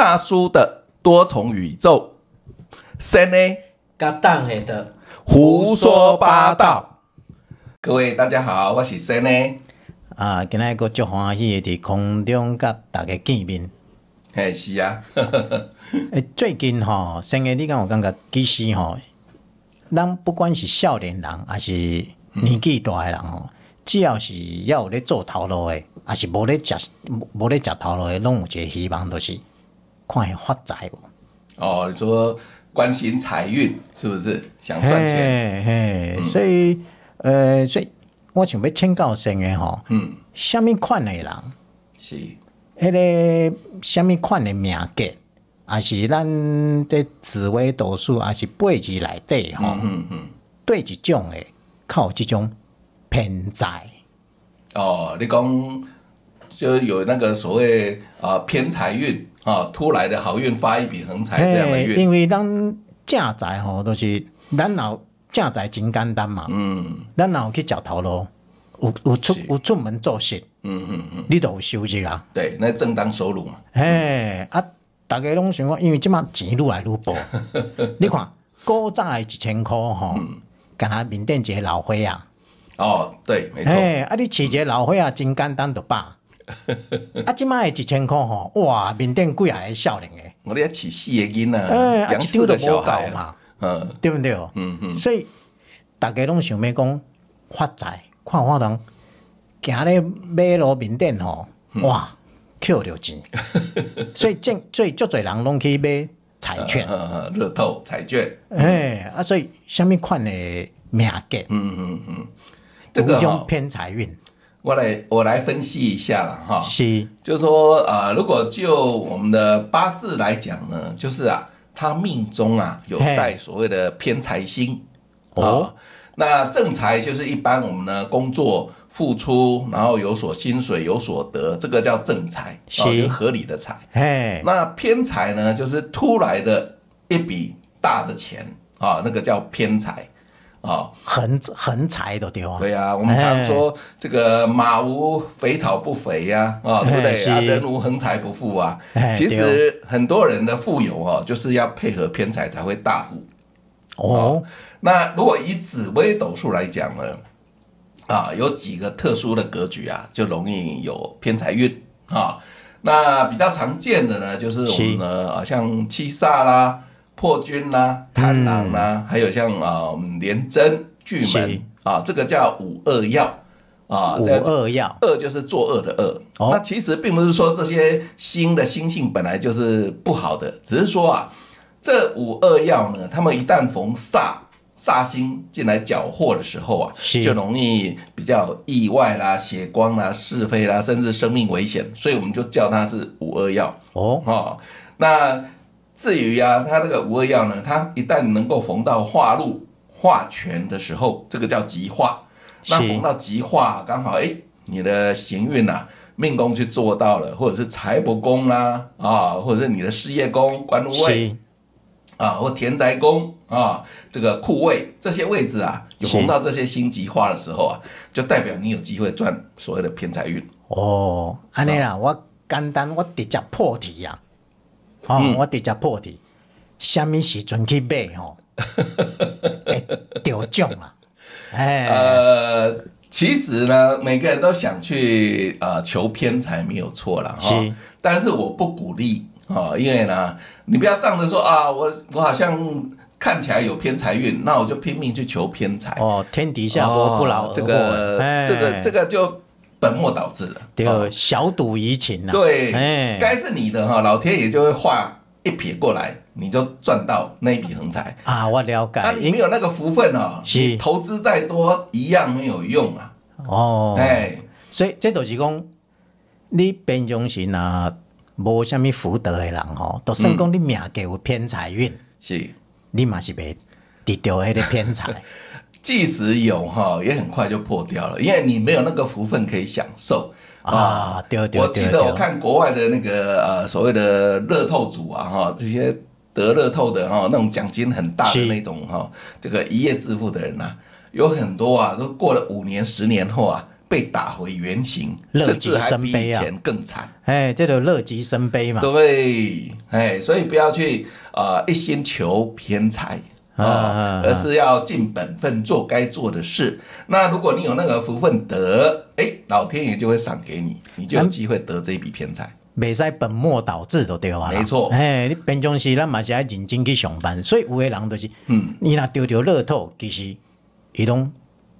大叔的多重宇宙，三呢，甲的胡说八道。各位大家好，我是三呢。啊，今日个足欢喜的伫空中甲大家见面。嘿，是啊。诶，最近吼，三个你敢有感觉，其实吼，咱不管是少年人，还是年纪大的人吼，嗯、只要是要有咧做头路的，还是无咧食无咧食头路的，拢有一个希望，就是看会发财无。哦，你说关心财运是不是？想赚钱？嘿，嘿，嗯、所以，呃，所以我想要请教先的吼，嗯，什么款的人是？迄个什么款的命格？还是咱这紫微斗数，还是八字内底吼，嗯嗯嗯，对一种的，靠这种偏财。哦，你讲就有那个所谓啊偏财运啊，突来的好运发一笔横财这样的运。因为咱正财吼，都是咱老正财真简单嘛。嗯，咱老去找头路，有有出有出门做事。嗯嗯嗯，你都有收入啦。对，那正当收入嘛。嘿啊。大家拢想讲，因为即马钱愈来愈薄。你看，古早的一千块吼，干那缅甸一个老花啊。哦，对，没错。啊，你饲一个老花啊，真简单就罢。啊，即马的一千块吼，哇，面顶几啊个少年诶。我哋要饲四个囡仔，养四个小孩嘛。嗯，对不对？嗯嗯。所以大家拢想要讲发财，看我人行咧马路面顶吼，哇！扣着钱，所以正最足侪人拢去买彩券、乐透、彩券。哎，啊，所以虾米款诶命格？嗯嗯嗯，这个偏财运。我来我来分析一下了哈。是，就是说啊，如果就我们的八字来讲呢，就是啊，他命中啊有带所谓的偏财星。哦，那正财就是一般我们的工作。付出，然后有所薪水，有所得，这个叫正财，是、哦、合理的财。嘿那偏财呢，就是突来的一笔大的钱啊、哦，那个叫偏财啊，横横财的地方。对啊，我们常说这个马无肥草不肥呀、啊，对不对啊？人无横财不富啊。其实很多人的富有哦，就是要配合偏财才会大富。哦，哦，那如果以紫微斗数来讲呢？啊，有几个特殊的格局啊，就容易有偏财运啊。那比较常见的呢，就是我们呢，啊，像七煞啦、破军啦、贪狼啦，还有像啊廉贞、巨门啊，这个叫五恶曜啊。五恶曜，恶就是作恶的恶。那其实并不是说这些星的星性本来就是不好的，只是说啊，这五恶曜呢，他们一旦逢煞。煞星进来搅和的时候啊，是就容易比较意外啦、血光啦、是非啦，甚至生命危险，所以我们就叫它是五二曜哦。哦，那至于啊，它这个五二药呢，它一旦能够逢到化禄、化权的时候，这个叫吉化。那逢到吉化，刚好哎，你的行运呐、啊，命宫去做到了，或者是财帛宫啦啊，或者是你的事业宫、官禄位。啊，或田宅宫啊，这个库位这些位置啊，有逢到这些星吉化的时候啊，就代表你有机会赚所谓的偏财运。哦，安尼啦，我简单，我直接破题呀。哦，嗯、我直接破题，什么时阵去买吼？会得奖啊！哎，呃，其实呢，每个人都想去呃求偏财，没有错了哈。但是我不鼓励。哦，因为呢，你不要仗着说啊，我我好像看起来有偏财运，那我就拼命去求偏财。哦，天底下活不老，这个这个这个就本末倒置了。对，小赌怡情啊。对，哎该是你的哈，老天爷就会画一撇过来，你就赚到那一笔横财啊。我了解。那你没有那个福分哦，是投资再多一样没有用啊。哦，哎，所以这都是讲你平常时啊。无什么福德的人吼，都算讲你命格有偏财运，是，你嘛是袂得到迄个偏财。即使有哈，也很快就破掉了，因为你没有那个福分可以享受啊。对对对，我记得我看国外的那个呃所谓的乐透组啊哈，这些得乐透的哈那种奖金很大的那种哈，这个一夜致富的人呐，有很多啊，都过了五年十年后啊。被打回原形，乐极生悲啊，甚至还比以前更惨。哎，这就乐极生悲嘛。对，哎，所以不要去啊、呃、一心求偏财啊，啊而是要尽本分做该做的事。那如果你有那个福分得，哎，老天爷就会赏给你，你就有机会得这一笔偏财。袂使本末倒置就对了。没错。哎，你平常时咱嘛是爱认真去上班，所以有的人就是，嗯，你若丢丢乐透，其实伊拢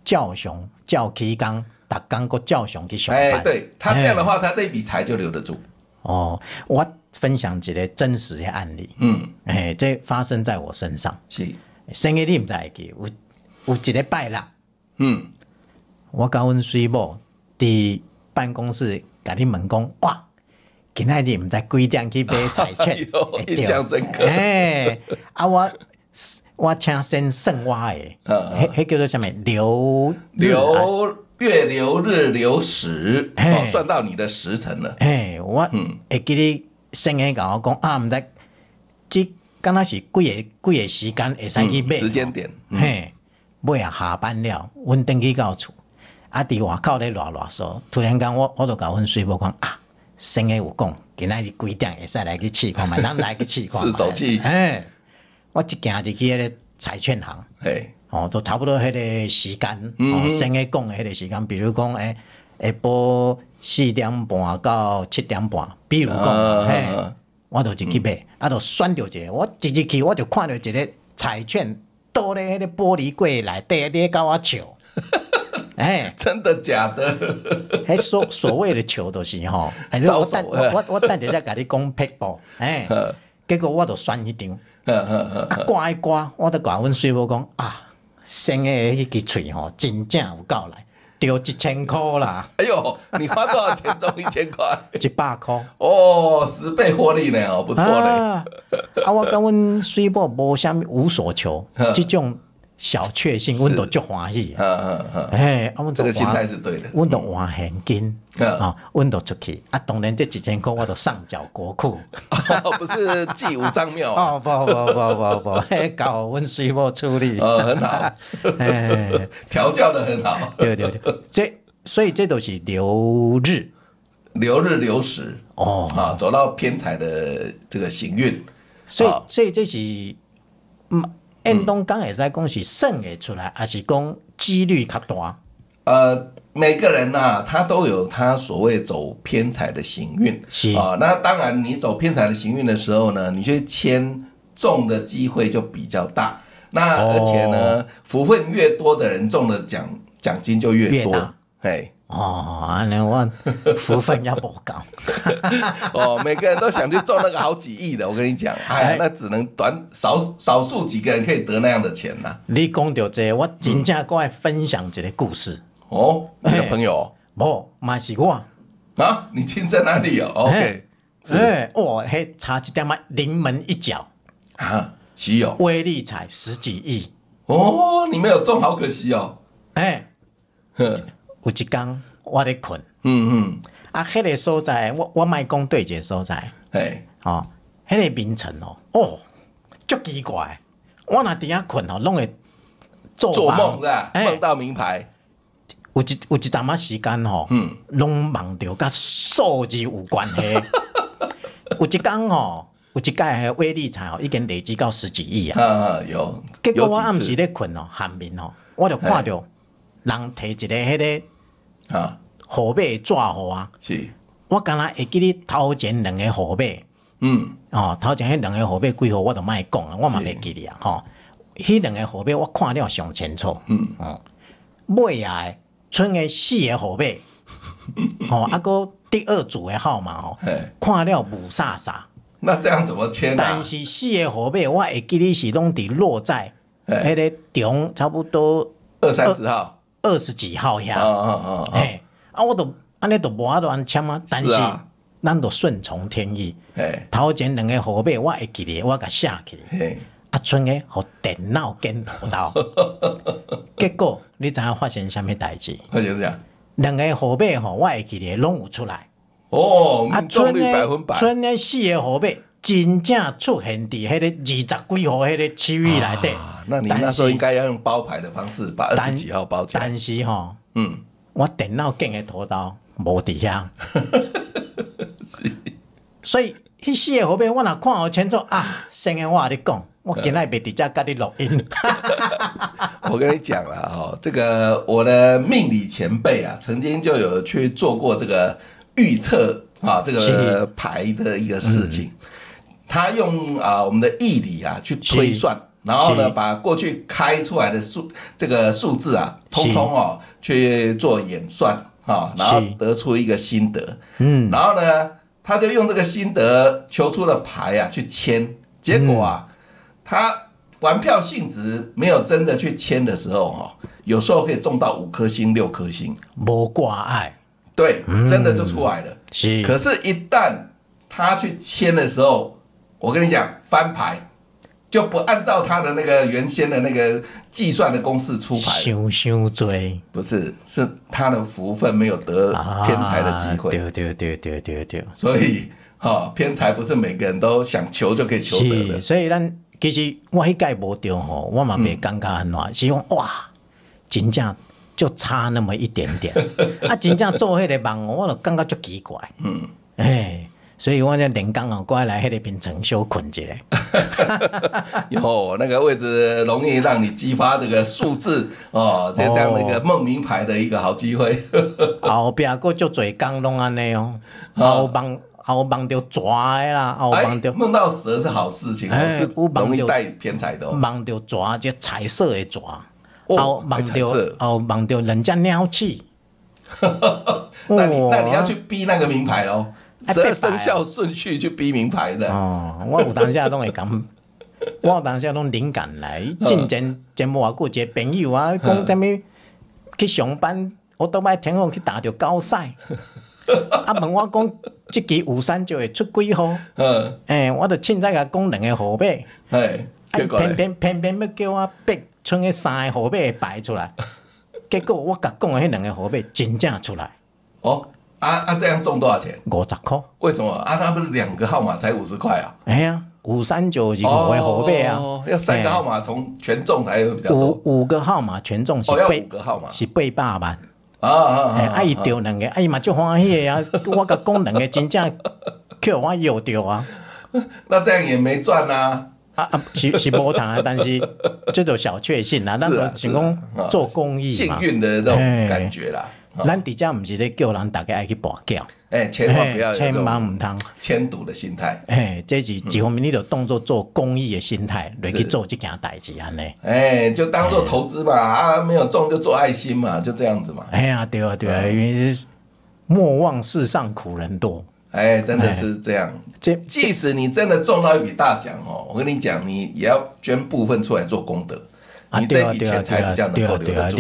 照常照起工。打刚过叫熊去上班，哎，对他这样的话，他这笔财就留得住。哦，我分享一个真实的案例，嗯，哎，这发生在我身上。是，生日你毋知记，有有一个拜六，嗯，我甲阮水某伫办公室甲你问讲，哇，今仔日毋知几点去买彩券，印象深刻。哎，啊我我请先算我诶，迄迄叫做啥物？流流。月流日流时，哦，算到你的时辰了。哎，我会记你先个甲我讲啊，毋知即敢若是几个几个时间会使去买。时间点，嘿，买啊下班了，阮登去到厝，啊，伫外口咧乱乱说，突然间我我就甲阮水某讲啊，先个有讲，今仔日几点会使来去试看觅，咱来去试看。试手气。嘿，我一行就去迄个彩券行。嘿。哦，都差不多迄个时间，哦，先个讲的迄个时间，比如讲，诶、欸，下晡四点半到七点半，比如讲，嘿、我就入去买，嗯、啊，就选着一个，我一入去我就看到一个彩券倒咧迄个玻璃柜内底，咧甲我笑，哎、欸，真的假的？迄所所谓的笑就是吼，哎，我等我我等下再甲你讲撇步，哎、欸，结果我就选一张，啊，挂一挂，我就甲阮师傅讲啊。生的迄支喙吼，真正有够来，丢一千块啦！哎呦，你花多少钱中一千块？一百块哦，十倍获利呢哦，不错嘞。啊，啊我跟阮水某无啥物无所求，这种。小确幸，阮都足欢喜。嗯嗯嗯，这个心态是对的。阮都换现金，啊，阮都出去。啊，当然这几千块我都上缴国库。不是祭五脏庙。哦，不不不不不，嘿，搞阮水某处理。哦，很好。哎，调教的很好。对对对，这所以这都是流日，流日流时。哦，啊，走到偏财的这个行运。所以所以这是，嗯。运动刚会使讲是算会出来，还是讲几率较大？呃，每个人呐、啊，他都有他所谓走偏财的行运。是啊、呃，那当然，你走偏财的行运的时候呢，你去签中的机会就比较大。那而且呢，哦、福分越多的人中的奖奖金就越多。哎。大哦，安尼我 福分也不高。哦，每个人都想去中那个好几亿的，我跟你讲，哎，那只能短少少数几个人可以得那样的钱呐、啊。你讲到这个，我真正过来分享一个故事。哦，你的朋友？不，嘛是我。啊，你亲在哪里哦？OK。哎，我，嘿，差一点嘛，临门一脚。啊，是有。威力彩十几亿。哦，你没有中，好可惜哦。哎。有一天我咧困，嗯嗯，啊，迄个所在，我我卖讲对一个所在，哎，哦，迄个名称哦，哦，足奇怪，我若伫遐困哦，拢会做梦。是吧？梦到名牌，有一有一阵仔时间吼，嗯，拢梦到甲数字有关系，有一天吼，有一届个威力彩哦，已经累积到十几亿啊，啊有，结果我暗时咧困哦，寒眠哦，我就看到。人摕一个迄个啊。号码纸号啊，是，我敢若会记你头前两个号码，嗯，哦，头前迄两个号码几号我都莫讲啊，我嘛袂记哩啊，吼，迄两个号码我看了上清楚，嗯，哦，尾啊，剩个四个号码，哦，啊个第二组的号码哦，看了雾煞煞，那这样怎么签啊？但是四个号码我会记你是拢伫落在迄个中差不多二三十号。二十几号呀，嗯嗯嗯，哎，啊，我都安尼都无法度安签啊，但是咱都顺从天意，哎，头前两个号码我会记得，我甲写起，啊，剩个互电脑跟头到，结果你知影发生啥物代志？发生啥？两个号码吼，我会记得拢有出来，哦，命中率百分百，剩个四个号码真正出现伫迄个二十几号迄个区域内底。那你那时候应该要用包牌的方式把二十几号包起来。但是吼，嗯，我电脑镜的图刀无伫遐，是，所以迄四个号码我若看好清楚啊，先个我跟你讲，我今日袂伫遮甲你录音。我跟你讲了哦，这个我的命理前辈啊，曾经就有去做过这个预测啊，这个牌的一个事情。他用啊我们的易理啊去推算，然后呢把过去开出来的数这个数字啊，通通哦去做演算啊，然后得出一个心得。嗯，然后呢他就用这个心得求出了牌啊去签，结果啊他玩票性质没有真的去签的时候哈，有时候可以中到五颗星六颗星，无挂碍，对，真的就出来了。是，可是，一旦他去签的时候。我跟你讲，翻牌就不按照他的那个原先的那个计算的公式出牌。想想追，不是，是他的福分没有得偏财的机会。对对对对对对。所以，哈、哦，偏财不是每个人都想求就可以求得的。所以，咱其实我迄届无中吼，我嘛袂感觉安怎，是讲哇，真正就差那么一点点。啊，真正做迄个梦，我就感觉足奇怪。嗯，哎。所以我在连刚好过来，还得变成休困一下。有，那个位置容易让你激发这个数字哦，就这样的一个梦名牌的一个好机会。后边个就最刚拢安尼哦，后梦后梦到蛇的啦，后梦到梦到蛇是好事情，是容易带偏财的。哦梦到蛇就彩色的蛇，哦梦到哦梦到人家鸟气。那你那你要去逼那个名牌喽。十二生肖顺序去逼名牌的哦，我有当下拢会讲，我有当下拢灵感来。进前前无偌久，一个朋友啊，讲啥物去上班，我都摆天空去打着高赛。啊问我讲，即期五三就会出几号？嗯，诶，我就凊彩甲讲两个号码。哎，偏偏偏偏要叫我逼剩个三个号码排出来，结果我甲讲的迄两个号码真正出来。哦。啊啊！这样中多少钱？五十块。为什么啊？他不是两个号码才五十块啊？哎呀，五三九是五个号码啊，要三个号码从全中才会比较多。五五个号码全中是八，五个号码是八百万。啊啊啊！啊伊中两个，啊伊嘛就欢喜啊！我甲讲两个真正叫我有着啊。那这样也没赚啊。啊啊，是是无谈啊，但是这种小确幸啊，那个成功做公益幸运的那种感觉啦。咱底下不是咧叫人大家爱去跋筊，哎，千万不要千万唔通。签赌的心态，哎，这是一方面你就当做做公益的心态来去做这件代志安尼，哎，就当做投资吧，啊，没有中就做爱心嘛，就这样子嘛。哎呀，对啊，对啊，因为是莫忘世上苦人多，哎，真的是这样。这即使你真的中到一笔大奖哦，我跟你讲，你也要捐部分出来做功德，你这笔钱才比较能够留得住。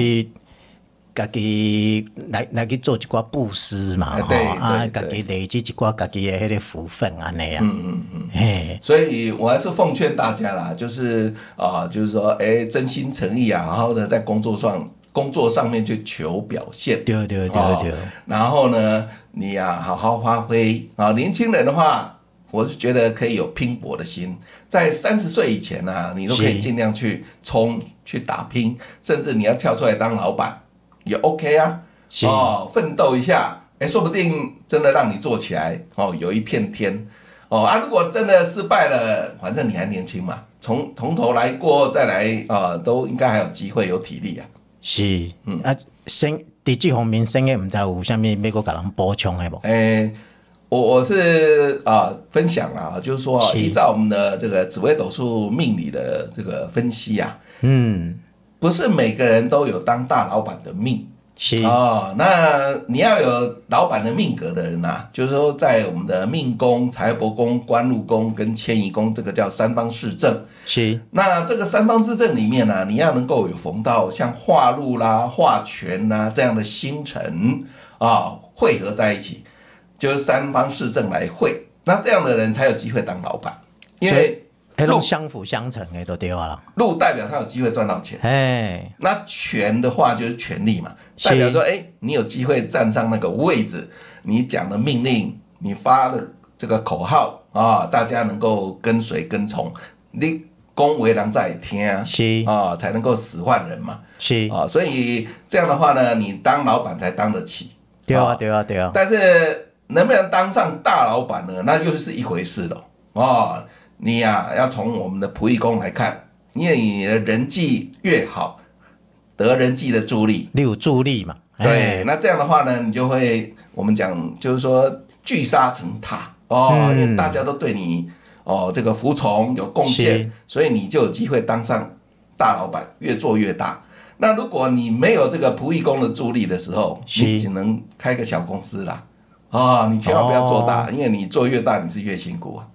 家己来来去做一寡布施嘛，吼啊，家己累积一寡家己的迄个福分安尼啊。嗯嗯嗯。嘿，所以我还是奉劝大家啦，就是啊，就是说，哎、欸，真心诚意啊，好好的在工作上工作上面去求表现。对对对对。然后呢，你呀、啊，好好发挥啊。年轻人的话，我是觉得可以有拼搏的心，在三十岁以前呢、啊，你都可以尽量去冲去打拼，甚至你要跳出来当老板。也 OK 啊，哦，奋斗一下，哎，说不定真的让你做起来，哦，有一片天，哦啊，如果真的失败了，反正你还年轻嘛，从从头来过再来啊，都应该还有机会，有体力啊。是，嗯啊，生在这方面生的唔知有下面美国给人补充的不？哎，我我是啊分享啊，就是说依照我们的这个紫微斗数命理的这个分析啊，嗯。不是每个人都有当大老板的命，是哦。那你要有老板的命格的人呐、啊，就是说在我们的命宫、财帛宫、官禄宫跟迁移宫，这个叫三方四正。是。那这个三方四正里面呢、啊，你要能够有逢到像化禄啦、化权啦这样的星辰啊汇合在一起，就是三方四正来汇，那这样的人才有机会当老板，因为。路相辅相成诶，都对了。路代表他有机会赚到钱，哎，那权的话就是权力嘛，代表说，哎、欸，你有机会站上那个位置，你讲的命令，你发的这个口号啊，大家能够跟随跟从。你讲公为人在听，是啊，才能够使唤人嘛，是啊，所以这样的话呢，你当老板才当得起。对啊，对啊，对啊。但是能不能当上大老板呢？那又是一回事了。哦，你呀、啊，要从我们的仆役宫来看，因为你的人际越好，得人际的助力，你有助力嘛？对，那这样的话呢，你就会我们讲就是说聚沙成塔哦，嗯、因为大家都对你哦这个服从有贡献，所以你就有机会当上大老板，越做越大。那如果你没有这个仆役工的助力的时候，你只能开个小公司啦。啊、哦，你千万不要做大，哦、因为你做越大，你是越辛苦啊。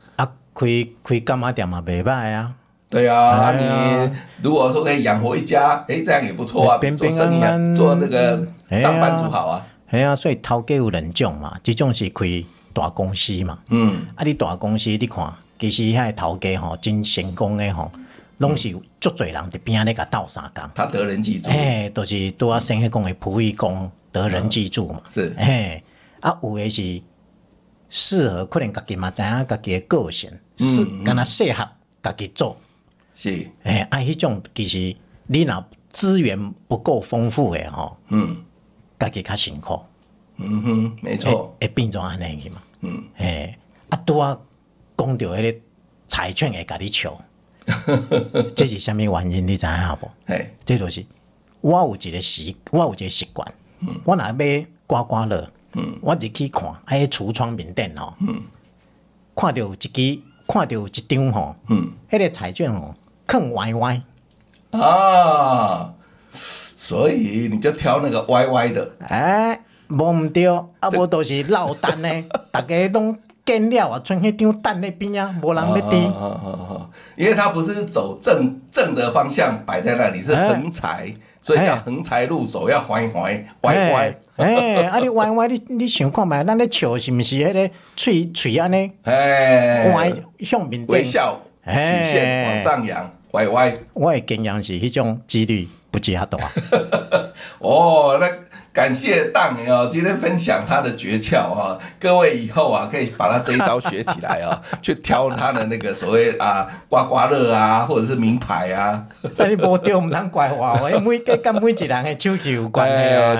啊，开开柑仔店嘛，袂歹啊。对啊，啊你如果说可以养活一家，哎，这样也不错啊。做生意啊，做那个上班族好啊。系啊，所以头家有两种嘛，一种是开大公司嘛。嗯。啊，你大公司你看，其实遐头家吼真成功的吼。拢是足侪人伫边仔咧甲斗相共，他得人记住。哎，都、就是拄仔先迄讲的仆役宫得人记住嘛。是，哎，啊有诶是适合，可能家己嘛知影家己诶个性，是敢若适合家己做。是，哎，啊，迄种其实你若资源不够丰富诶吼，嗯，家己较辛苦。嗯哼，没错，会变做安尼去嘛。嗯，哎，啊拄啊讲着迄个柴犬会甲你笑。这是虾米原因？你知影无？哎，这就是我有一个习，我有一个习惯。嗯，我若买刮刮乐，嗯，我就去看，喺橱窗面顶吼，嗯，看到一支，看到一张吼，嗯，迄个彩券吼，坑歪歪啊，所以你就挑那个歪歪的。哎，无毋对，啊无都是落单呢，大家拢。见了啊，剩迄张蛋那边啊，无人要滴。因为它不是走正正的方向摆在那里，是横财，欸、所以叫横财入手，要歪歪歪歪。哎，啊你歪歪，你你想看觅，咱咧笑是毋是迄个喙喙安尼？哎，歪向面微笑，曲线往上扬，歪歪。我的经验是迄种几率不加大。哦，那。感谢当哦，今天分享他的诀窍哈，各位以后啊可以把他这一招学起来啊，去挑他的那个所谓啊刮刮乐啊，或者是名牌啊。所以无对，唔通怪我，因每个跟每一个人的手气有关系。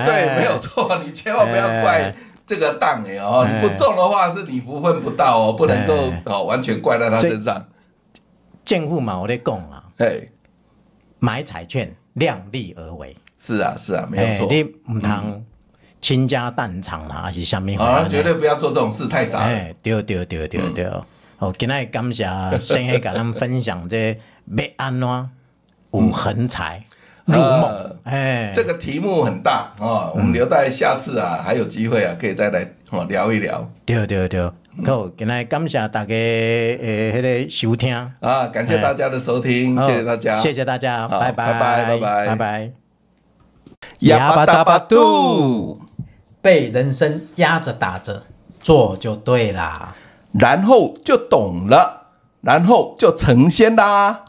对，没有错，你千万不要怪这个当哎哦，你不中的话是你福分不到哦，不能够哦完全怪在他身上。政府嘛，我咧讲啊，哎，买彩券量力而为。是啊是啊，没有错。你唔通倾家荡产啦，还是虾米？啊，绝对不要做这种事，太傻。哎，对对对对对。好，今天感谢先来跟他们分享这被安暖无横财入梦。哎，这个题目很大哦，我们留待下次啊，还有机会啊，可以再来哦聊一聊。对对对。好，今天感谢大家诶，那个收听啊，感谢大家的收听，谢谢大家，谢谢大家，拜拜拜拜拜拜。压巴达巴度，被人生压着打着，做就对啦，然后就懂了，然后就成仙啦。